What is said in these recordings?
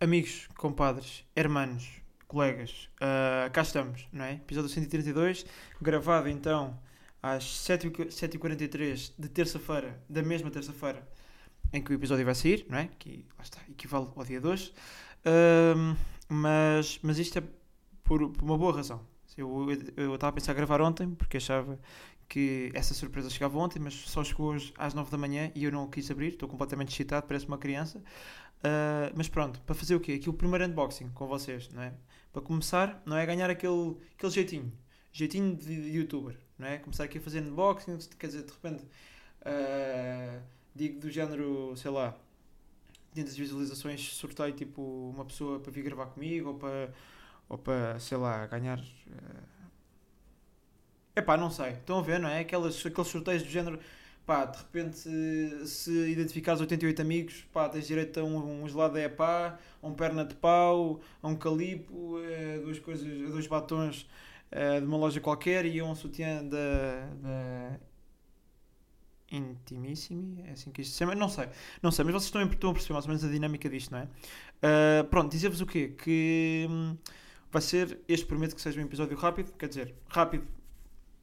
amigos, compadres, hermanos, colegas, uh, cá estamos, não é? Episódio 132, gravado então às 7h43 de terça-feira, da mesma terça-feira em que o episódio vai sair, não é? Que lá está, equivale ao dia 2. Uh, mas, mas isto é por, por uma boa razão. Eu estava a pensar em gravar ontem porque achava que essa surpresa chegava ontem, mas só chegou hoje às 9 da manhã e eu não quis abrir, estou completamente excitado, parece uma criança. Uh, mas pronto, para fazer o quê? Aqui o primeiro unboxing com vocês, não é? Para começar, não é ganhar aquele, aquele jeitinho, jeitinho de, youtuber, não é? Começar aqui a fazer unboxing, quer dizer, de repente, uh, digo do género, sei lá, dentro das visualizações, sorteio tipo uma pessoa para vir gravar comigo ou para, ou para sei lá, ganhar. Uh, Epá, não sei. Estão a ver, não é? Aquelas, aqueles sorteios do género. Pá, de repente, se, se identificares 88 amigos, pá, tens direito a um, um gelado de epá, a um perna de pau, a um calipo, a duas coisas, a dois batons a, de uma loja qualquer e a um sutiã da, da Intimissimi, é assim que isto se chama, não sei, não sei, mas vocês estão, estão a perceber mais ou menos a dinâmica disto, não é? Uh, pronto, dizer-vos o quê? Que hum, vai ser, este prometo que seja um episódio rápido, quer dizer, rápido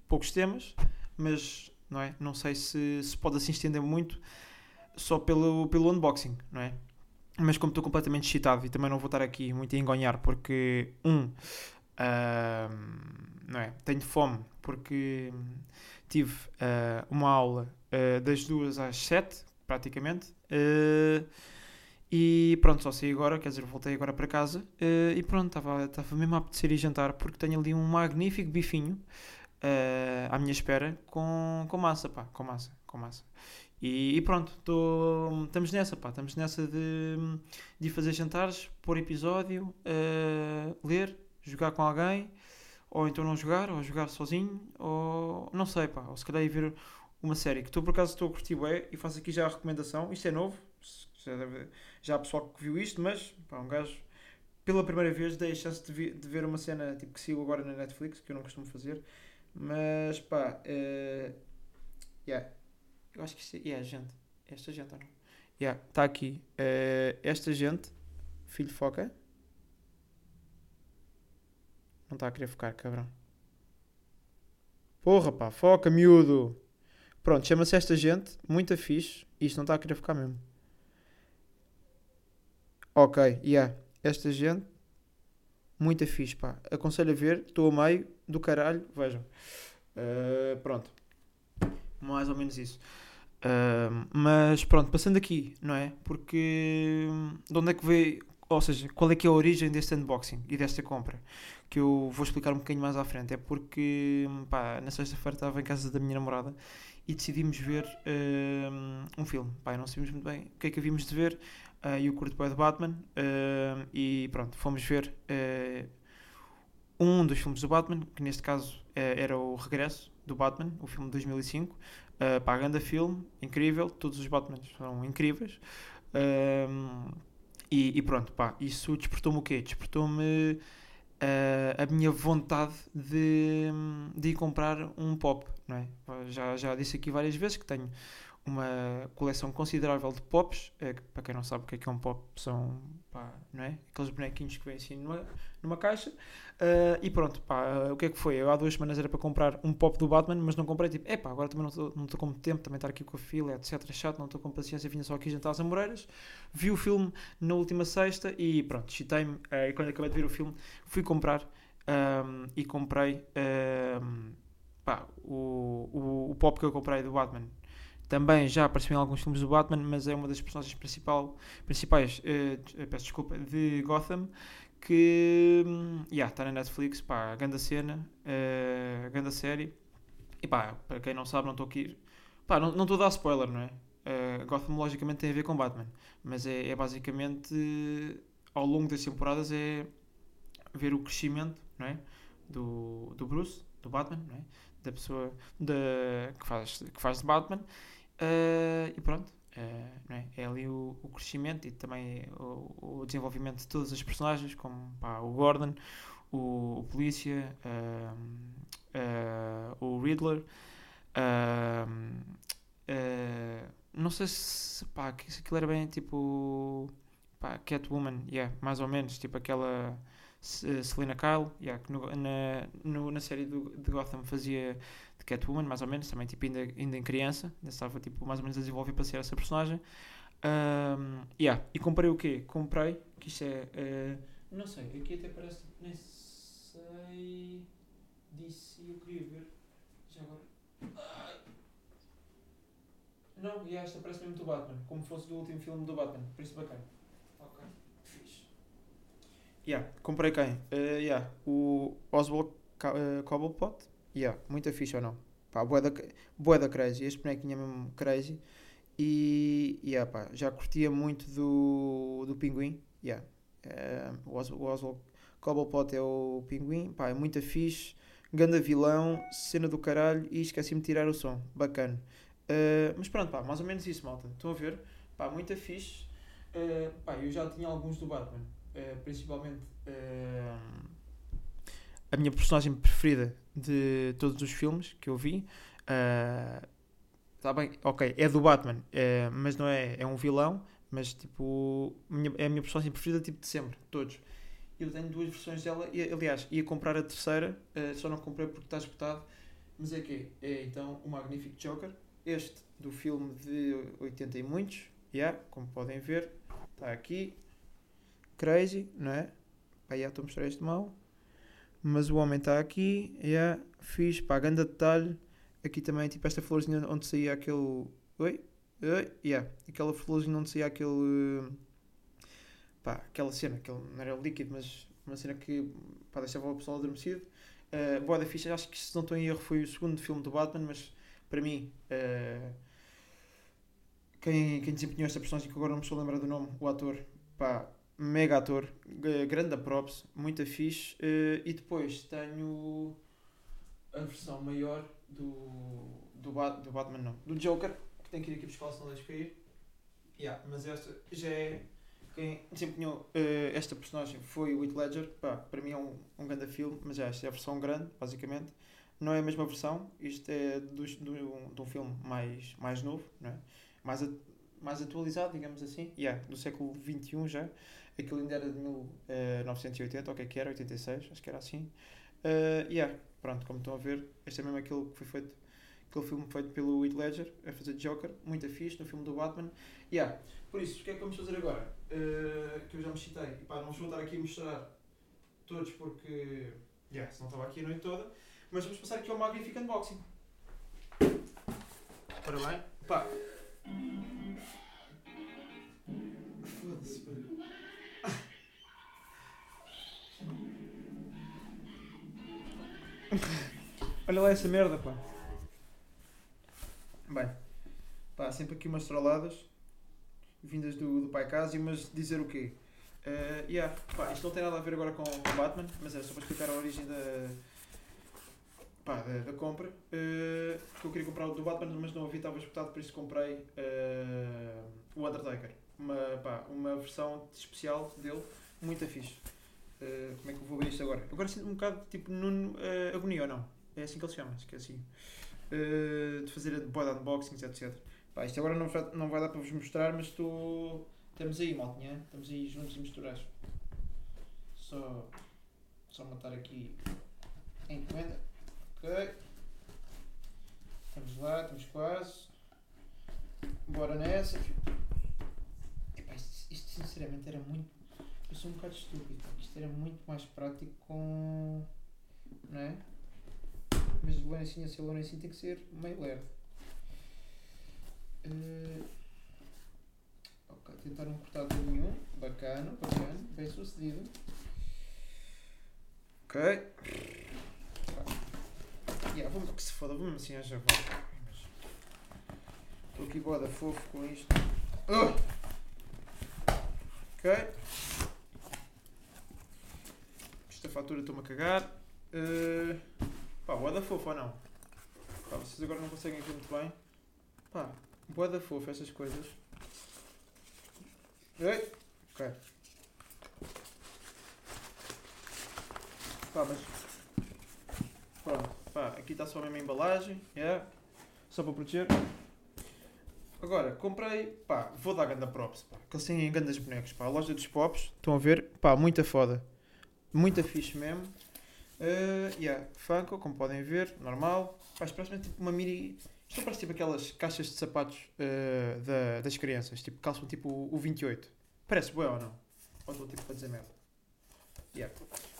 poucos temas, mas não, é? não sei se, se pode assim estender muito só pelo, pelo unboxing, não é? Mas como estou completamente excitado e também não vou estar aqui muito a engonhar porque, um, uh, não é? tenho fome porque tive uh, uma aula uh, das duas às sete, praticamente, uh, e pronto, só saí agora, quer dizer, voltei agora para casa e pronto, estava mesmo a apetecer ir jantar porque tenho ali um magnífico bifinho uh, à minha espera com, com massa, pá, com massa, com massa. E, e pronto, tô, estamos nessa, pá, estamos nessa de, de fazer jantares, pôr episódio, uh, ler, jogar com alguém, ou então não jogar, ou jogar sozinho, ou não sei, pá, ou se calhar ir ver uma série que estou por acaso estou a curtir bem e faço aqui já a recomendação, isto é novo, já, deve, já há pessoal que viu isto, mas pá, um gajo pela primeira vez dei a chance de, vi, de ver uma cena tipo que sigo agora na Netflix, que eu não costumo fazer, mas pá, uh, yeah. eu acho que isto é yeah, gente. Esta gente ou não? Yeah, está aqui. Uh, esta gente, filho foca. Não está a querer focar, cabrão. Porra, pá, foca, miúdo. Pronto, chama-se esta gente, muito fixe. Isto não está a querer focar mesmo. Ok, yeah. Esta gente, muito fixe, pá. Aconselho a ver, estou a meio do caralho, vejam. Uh, pronto. Mais ou menos isso. Uh, mas pronto, passando aqui, não é? Porque de onde é que veio, ou seja, qual é que é a origem deste unboxing e desta compra? Que eu vou explicar um bocadinho mais à frente. É porque, pá, na sexta-feira estava em casa da minha namorada e decidimos ver uh, um filme. Pá, não sabíamos muito bem o que é que havíamos de ver. Uh, e o curto pai de Batman. Uh, e pronto, fomos ver um dos filmes do Batman, que neste caso era o Regresso do Batman, o filme de 2005. Uh, pá, grande filme, incrível. Todos os Batmans são incríveis. E, e, pronto, pá, isso despertou-me o quê? Despertou-me a minha vontade de, de ir comprar um pop, não é? Já, já disse aqui várias vezes que tenho uma coleção considerável de pops. É, para quem não sabe o que é, que é um pop, são pá, não é? aqueles bonequinhos que vêm assim numa, numa caixa. Uh, e pronto, pá, uh, o que é que foi? Eu há duas semanas era para comprar um pop do Batman, mas não comprei. Tipo, epá, agora também não estou com tempo, também estar aqui com a fila, etc. Chato, não estou com paciência, vinha só aqui jantar às Amoreiras. Vi o filme na última sexta e pronto, chitei-me. Uh, e quando acabei de ver o filme, fui comprar um, e comprei um, pá, o, o, o pop que eu comprei do Batman também já apareceu em alguns filmes do Batman, mas é uma das personagens principal, principais, uh, peço desculpa, de Gotham, que um, yeah, está na Netflix, pá, grande cena, uh, grande série. E pá, para quem não sabe, não estou aqui, pá, não estou a dar spoiler, não é? Uh, Gotham logicamente tem a ver com Batman, mas é, é basicamente, ao longo das temporadas, é ver o crescimento, não é? Do, do Bruce, do Batman, não é? da pessoa de, que, faz, que faz de Batman Uh, e pronto, uh, é? é? ali o, o, crescimento e também o, o, desenvolvimento de todas as personagens, como pá, o Gordon, o, o Polícia, uh, o Riddler. não sei se, pá, se aquilo era bem tipo pá, Catwoman, yeah, mais ou menos, tipo aquela Selena Kyle, yeah, que no, na, no, na série do, de Gotham fazia de Catwoman, mais ou menos, também tipo ainda, ainda em criança, ainda estava tipo, mais ou menos a desenvolver para ser essa personagem. Um, yeah. E comprei o quê? Comprei, que isto é. Uh, não sei, aqui até parece. Nem sei. Disse. Eu queria ver. Já agora. Não, e esta parece mesmo do Batman, como fosse do último filme do Batman, por isso bacana. Ok, fixe. Yeah, comprei quem? Uh, yeah, o Oswald uh, Cobblepot. Yeah, muita fixe ou não? Pá, boa da, boa da crazy. Este bonequinho é mesmo crazy. E yeah, pá, já curtia muito do, do Pinguim. Yeah. Uh, o, Os, o Oswald Cobblepot é o Pinguim. Pá, é muito fixe. Ganda vilão, cena do caralho. E esqueci-me de tirar o som. Bacana. Uh, mas pronto, pá, mais ou menos isso, malta. Estão a ver? Pá, muito fixe. Uh, pá, eu já tinha alguns do Batman. Principalmente a minha personagem preferida de todos os filmes que eu vi. Está bem, ok, é do Batman, mas não é, é um vilão. Mas tipo, minha, é a minha personagem preferida tipo de sempre, todos. Eu tenho duas versões dela e, aliás, ia comprar a terceira, só não comprei porque está esgotado. Mas é que é então o Magnific Joker este do filme de 80 e muitos, yeah, como podem ver, está aqui, crazy, não é? Pá, já estou a mostrar este mal, mas o homem está aqui, yeah, fiz, pá, grande detalhe, aqui também, tipo, esta florzinha onde saía aquele, oi, oi, yeah, aquela florzinha onde saía aquele, pá, aquela cena, aquele, não era líquido, mas uma cena que, pá, deixava o pessoal adormecido, uh, boa da ficha, acho que se não estou em erro foi o segundo filme do Batman, mas para mim, uh, quem, quem desempenhou esta personagem, que agora não me estou a lembrar do nome, o ator, pá, mega ator, grande props, muito fixe. Uh, e depois tenho a versão maior do, do, do Batman, não, do Joker, que tem que ir aqui buscar se não deixo cair. Yeah, mas esta já é. Quem desempenhou uh, esta personagem foi o Heath Ledger. Pá, para mim é um, um grande filme, mas já esta é a versão grande, basicamente não é a mesma versão, isto é do, do, de um filme mais, mais novo, não é? mais, a, mais atualizado, digamos assim, yeah, do século XXI já. Aquilo ainda era de 1980, ou o que é que era, 86, acho que era assim. Uh, yeah, pronto, como estão a ver, este é mesmo aquele que foi feito, aquele filme feito pelo Heath Ledger, a fazer Joker, muito fixe, no filme do Batman. Yeah. Por isso, o que é que vamos fazer agora? Uh, que eu já me citei, e pá, não vou estar aqui a mostrar todos porque, yeah, se não estava aqui a noite toda. Mas vamos passar aqui ao Magnific Unboxing. Bem, pá. Olha lá essa merda, pá. Bem, pá, sempre aqui umas trolladas vindas do, do Pai Cásio, mas dizer o quê? Uh, yeah, pá, isto não tem nada a ver agora com, o Batman, mas é só para explicar a origem da pá, da, da compra. Uh, porque eu queria comprar o do Batman, mas não havia, estava esgotado, por isso comprei uh, o Undertaker. Uma, pá, uma versão especial dele, muito fixe. Uh, como é que eu vou ver isto agora? Agora sinto um bocado tipo Nuno Agonia ou não? É assim que ele se chama, assim. Uh, de fazer boa unboxings, etc. Pá, isto agora não vai, não vai dar para vos mostrar, mas estou. Estamos aí, maltinha. Estamos aí juntos e misturados. Só. Só matar aqui a encomenda. Ok. Vamos lá, estamos quase. Bora nessa. Epá, isto, isto, sinceramente era muito. Eu sou um bocado estúpido. Isto era muito mais prático com. Não é? Mas o lencinho a ser tem que ser meio leve. Uh, ok, tentar não cortar de nenhum. Bacana, bacana. Bem sucedido. Ok. Yeah, vamos que se foda, vamos assim já volta. Estou aqui boda fofo com isto. Uh! Ok. Esta fatura estou-me a cagar. Uh, pá, boda fofo ou não? Pá, vocês agora não conseguem ver muito bem. Pá, boda fofo essas coisas. Oi? Ok. Pá, mas. Pronto. Pá, aqui está só a mesma embalagem, yeah. só para proteger. Agora, comprei, pá, vou dar ganda props, pá, que eles têm grandes bonecos, pá, a loja dos pops, estão a ver, pá, muita foda, muita fixe mesmo. Uh, yeah, Funko, como podem ver, normal, isto parece tipo uma mini, isto parece tipo aquelas caixas de sapatos uh, da, das crianças, tipo, calçam tipo o 28, parece bué ou não? Ou estou tipo para dizer merda? Yeah.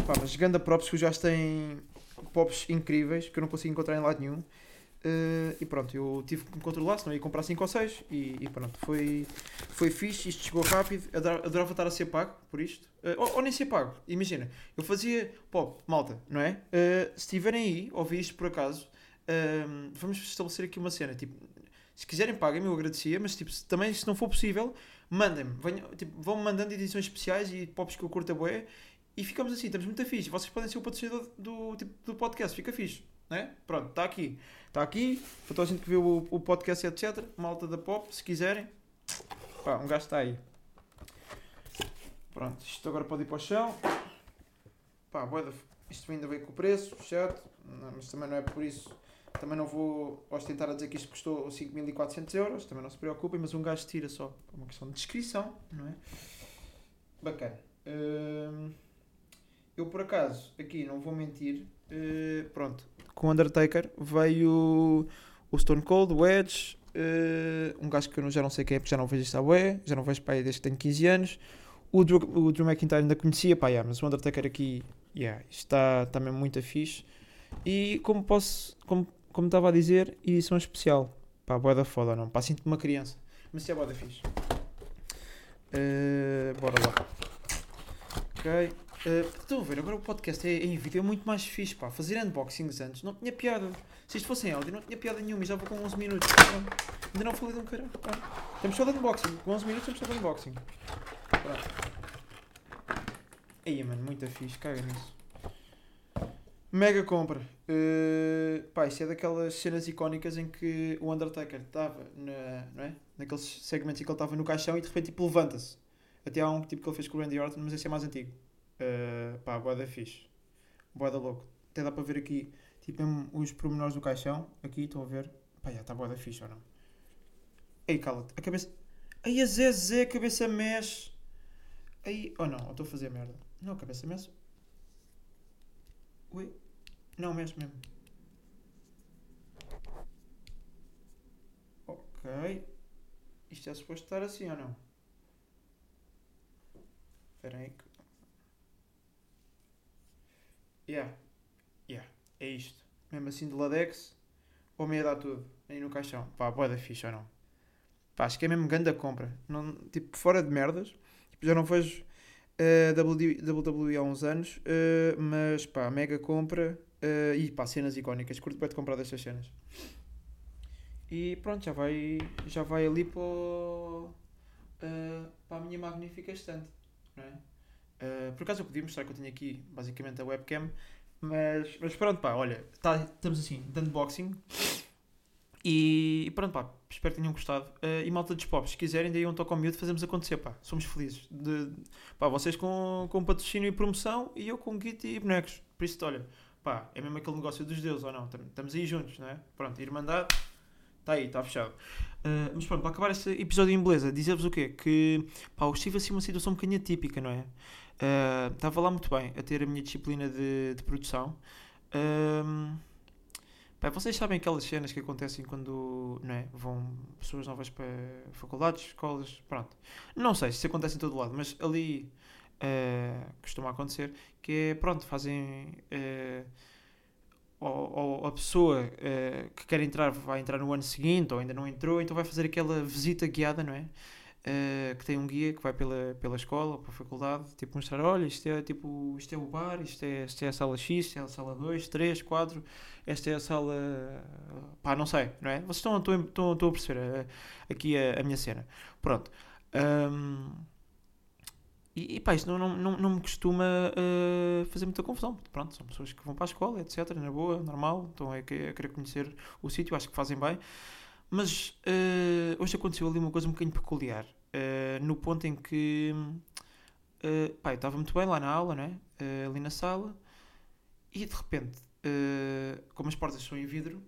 Pá, mas ganda props que já têm pops incríveis, que eu não consigo encontrar em lado nenhum. Uh, e pronto, eu tive que me controlar, senão ia comprar 5 ou 6 e, e, pronto, foi, foi fixe, isto chegou rápido, adorava, adorava estar a ser pago por isto, uh, ou, ou, nem ser pago, imagina, eu fazia, pô, malta, não é? Uh, se estiverem aí, ouvir isto por acaso, vamos estabelecer aqui uma cena, tipo, se quiserem paguem-me, eu agradecia, mas tipo, se, também se não for possível, mandem-me, tipo, vão-me mandando edições especiais e pops que eu curto a boé, e ficamos assim, estamos muito fixe, vocês podem ser o patrocinador do, tipo, do podcast, fica fixe, né? Pronto, está aqui. Está aqui, para toda a gente que viu o, o podcast, etc. Malta da Pop, se quiserem. Pá, um gajo está aí. Pronto, isto agora pode ir para o chão. Pá, boeda, isto ainda veio com o preço, certo? Mas também não é por isso. Também não vou ostentar a dizer que isto custou 5.400 euros, também não se preocupem, mas um gajo tira só. É uma questão de descrição, não é? Bacana. Hum, eu por acaso, aqui não vou mentir, uh, pronto, com Undertaker veio o Stone Cold, o Edge, uh, um gajo que eu já não sei quem é, porque já não vejo isto à ué, já não vejo aí desde que tenho 15 anos. O Drew, o Drew McIntyre ainda conhecia, pá, yeah, mas o Undertaker aqui, yeah, está, mesmo muito fixe. E como posso, como, como estava a dizer, edição especial. Pá, boa da foda, não? Pá, sinto-me uma criança. Mas é boa da fixe. Uh, bora lá. Ok. Uh, a ver, agora o podcast é, em vídeo é muito mais fixe, pá. Fazer unboxings antes não tinha piada. Se isto fosse em áudio, não tinha piada nenhuma. E já vou com 11 minutos. Ainda não falei de um caralho. Temos só de unboxing. Com 11 minutos temos só de unboxing. Aí, mano, muito fixe. Caga nisso. Mega compra. Uh, pá, isto é daquelas cenas icónicas em que o Undertaker estava na, não é? naqueles segmentos em que ele estava no caixão e de repente tipo, levanta-se. Até há um tipo que ele fez com o Randy Orton, mas esse é mais antigo. Uh, pá, boada fixe. Boada louco. Até dá para ver aqui, tipo, os pormenores do caixão. Aqui, estão a ver. Pá, já está boada fixe ou não? Ei, cala-te. A cabeça... Ai, a Zé Zé, a cabeça mexe. Aí, oh não, estou a fazer merda. Não, a cabeça mexe. Ui. Não, mexe mesmo. Ok. Isto é suposto estar assim ou não? Espera aí. Yeah. Yeah. É isto. Mesmo assim de ladex, ou meia dá tudo. Aí no caixão. Pá, boa da ficha ou não? Pá, acho que é mesmo grande a compra. Não, tipo, fora de merdas. Tipo, já não vejo uh, WWE há uns anos. Uh, mas pá, mega compra. Uh, e pá, cenas icónicas. Curto bem de comprar destas cenas. E pronto, já vai, já vai ali para, uh, para a minha magnífica estante. Não é? Uh, por acaso eu podia mostrar que eu tenho aqui basicamente a webcam, mas, mas pronto, pá, olha, tá, estamos assim, de unboxing. E, e pronto, pá, espero que tenham gostado. Uh, e malta dos pops, se quiserem, daí um toque ao miúdo, fazemos acontecer, pá, somos felizes. De, pá, vocês com, com patrocínio e promoção e eu com kit e bonecos. Por isso, olha, pá, é mesmo aquele negócio dos deuses ou não? Estamos aí juntos, não é? Pronto, Irmandade, está aí, está fechado. Uh, mas pronto, para acabar este episódio em beleza, dizer-vos o quê? Que pá, eu estive assim uma situação um bocadinho atípica, não é? Uh, estava lá muito bem a ter a minha disciplina de, de produção. Uh, pá, vocês sabem aquelas cenas que acontecem quando não é, vão pessoas novas para faculdades, escolas, pronto. Não sei se isso acontece em todo lado, mas ali uh, costuma acontecer que é, pronto, fazem. Ou, ou, a pessoa que quer entrar vai entrar no ano seguinte ou ainda não entrou, então vai fazer aquela visita guiada, não é? uh, que tem um guia que vai pela, pela escola, pela faculdade, tipo mostrar, olha, isto é tipo, isto é o bar, isto é, isto é a sala X, isto é a sala 2, 3, 4, esta é a sala, pá, não sei, não é? Vocês estão, estão, estão, estão a perceber uh, aqui a, a, minha cena. Pronto. Um, e, e pá, isso não, não, não, não me costuma uh, fazer muita confusão. Pronto, são pessoas que vão para a escola, etc. Na boa, normal, estão a, a querer conhecer o sítio, acho que fazem bem. Mas uh, hoje aconteceu ali uma coisa um bocadinho peculiar. Uh, no ponto em que uh, pá, eu estava muito bem lá na aula, né? Ali na sala, e de repente, como as portas são em vidro,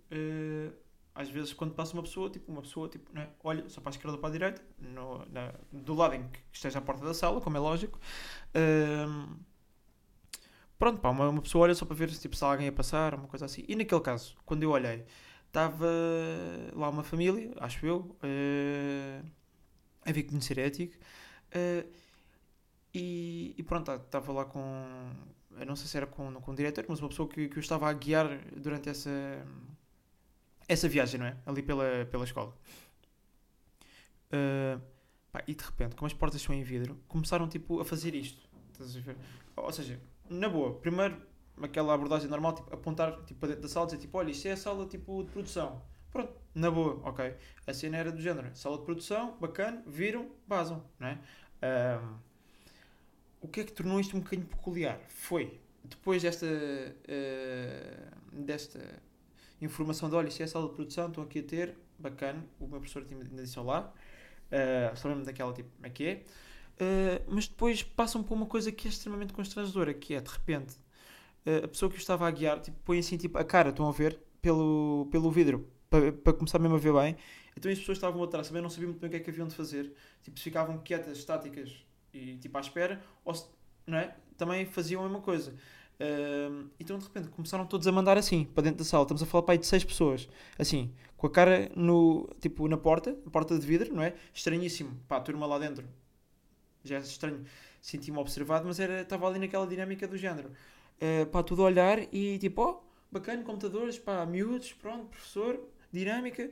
às vezes quando passa uma pessoa, tipo, uma pessoa, tipo, não é? olha só para a esquerda ou para a direita, no, na- do lado em que esteja a porta da sala, como é lógico. Ahm, pronto, pá, uma, uma pessoa olha só para ver tipo, se alguém a passar, uma coisa assim. E naquele caso, quando eu olhei, estava lá uma família, acho eu, eh, a vir conhecer a ética. eh, e, e pronto, estava lá com. Eu não sei se era com, com o diretor, mas uma pessoa que, que eu estava a guiar durante essa, essa viagem, não é? Ali pela, pela escola. Uh, pá, e de repente, como as portas são em vidro, começaram tipo a fazer isto. Estás a ver? Ou seja, na boa, primeiro aquela abordagem normal, tipo, apontar tipo, para dentro da sala dizer tipo, olha, isto é a sala tipo, de produção. Pronto, na boa, ok. A cena era do género, sala de produção, bacana, viram, vazam, não é? Um, o que é que tornou isto um bocadinho peculiar? Foi, depois desta, uh, desta informação de, olha, isto é a sala de produção, estão aqui a ter, bacana, o meu professor tinha- disse lá, uh, só mesmo daquela tipo, como é que é? Uh, mas depois passam por uma coisa que é extremamente constrangedora, que é, de repente, uh, a pessoa que o estava a guiar, tipo, põe assim, tipo, a cara, estão a ver, pelo, pelo vidro, para, para começar mesmo a ver bem, então as pessoas estavam atrás, também não sabiam muito bem o que é que haviam de fazer, tipo, se ficavam quietas, estáticas e, tipo, à espera, ou se, não é? Também faziam a mesma coisa. Uh, então de repente começaram todos a mandar assim para dentro da sala. Estamos a falar para aí de seis pessoas, assim, com a cara no, tipo, na porta, porta de vidro, não é? Estranhíssimo, pá, a turma lá dentro. Já é estranho, senti-me observado, mas era, estava ali naquela dinâmica do género, uh, pá, tudo a olhar e tipo, ó, bacana, computadores, pá, miúdos, pronto, professor, dinâmica,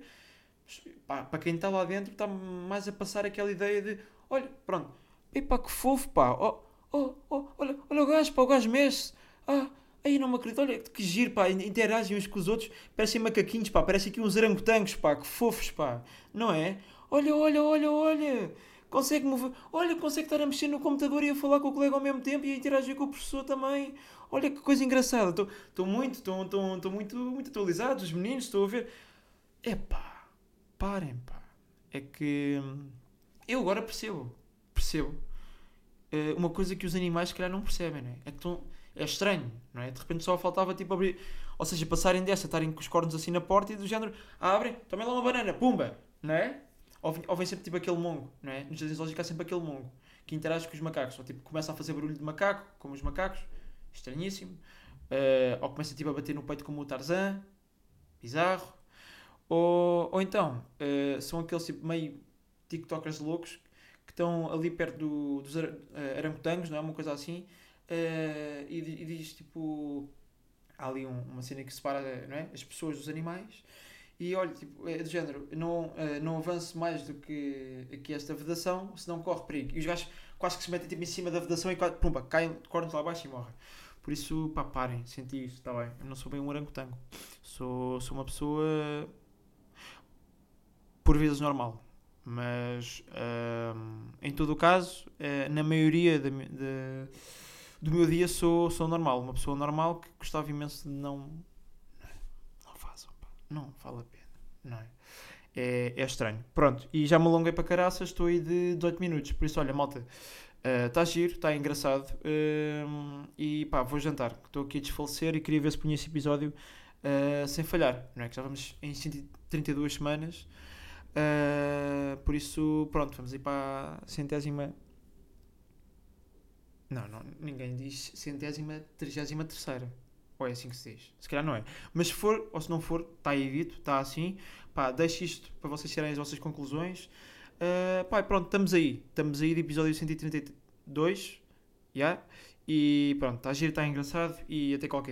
pá, para quem está lá dentro está mais a passar aquela ideia de, olha, pronto, e pá, que fofo, pá, ó, ó, ó, olha, olha o gajo, pá, o gajo mexe ah, aí não me acredito, olha que giro, pá, interagem uns com os outros, parecem macaquinhos, pá, parecem aqui uns orangotangos, pá, que fofos, pá, não é? Olha, olha, olha, olha, consegue mover, olha, consegue estar a mexer no computador e a falar com o colega ao mesmo tempo e a interagir com o professor também, olha que coisa engraçada, estou muito, estou muito, muito atualizado, os meninos, estou a ver, é pá, parem, pá, é que hum, eu agora percebo, percebo, eh, uma coisa que os animais, se calhar, não percebem, né? é? Que estão é estranho, não é? De repente só faltava tipo abrir, ou seja, passarem dessa, estarem com os cornos assim na porta e do género, abrem, tomem lá uma banana, pumba, não é? Ou, ou vem sempre tipo aquele mongo, não é? Nos jardins zoológicos há sempre aquele mongo que interage com os macacos, ou tipo começa a fazer barulho de macaco, como os macacos, estranhíssimo, Eh, ou começa tipo a bater no peito como o Tarzan, bizarro, ou, ou então eh, são aqueles tipo meio tiktokers loucos que estão ali perto do, dos ara- eh, orangotangos, não é? Uma coisa assim, eh, e, e diz tipo. Há ali um- uma cena que separa não é? as pessoas dos animais. E olha, tipo, é do género, não, eh, não avance mais do que, que esta vedação, senão corre perigo. E os gajos quase que se metem tipo, em cima da vedação e pumba, caem de cornos lá abaixo e morrem. Por isso, pá, parem, senti isto, está bem. Eu não sou bem um orangotango. Sou, sou uma pessoa por vezes normal. Mas ahm, em todo o caso, eh, na maioria da- do meu dia sou, sou normal. Uma pessoa normal que gostava imenso de não. Não façam, pá. Não vale a pena. Não é? É, é estranho. Pronto, e já me alonguei para caraças, estou aí de 18 minutos. Por isso, olha, malta, está giro, está engraçado. ahm, e pá, vou jantar. Estou aqui a desfalecer e queria ver se punha esse episódio ah, sem falhar. Não é? Que já vamos em 132 semanas. Uh, por isso, pronto, vamos ir para a centésima. Não, não, ninguém diz centésima, trigésima terceira. Ou é assim que se diz? Se calhar não é. Mas se for, ou se não for, está aí dito, está assim. Pá, deixe isto para vocês tirarem as vossas conclusões. Uh, pá, pronto, estamos aí. Estamos aí de episódio 132. Já. E pronto, está giro, está engraçado. E até qualquer dia.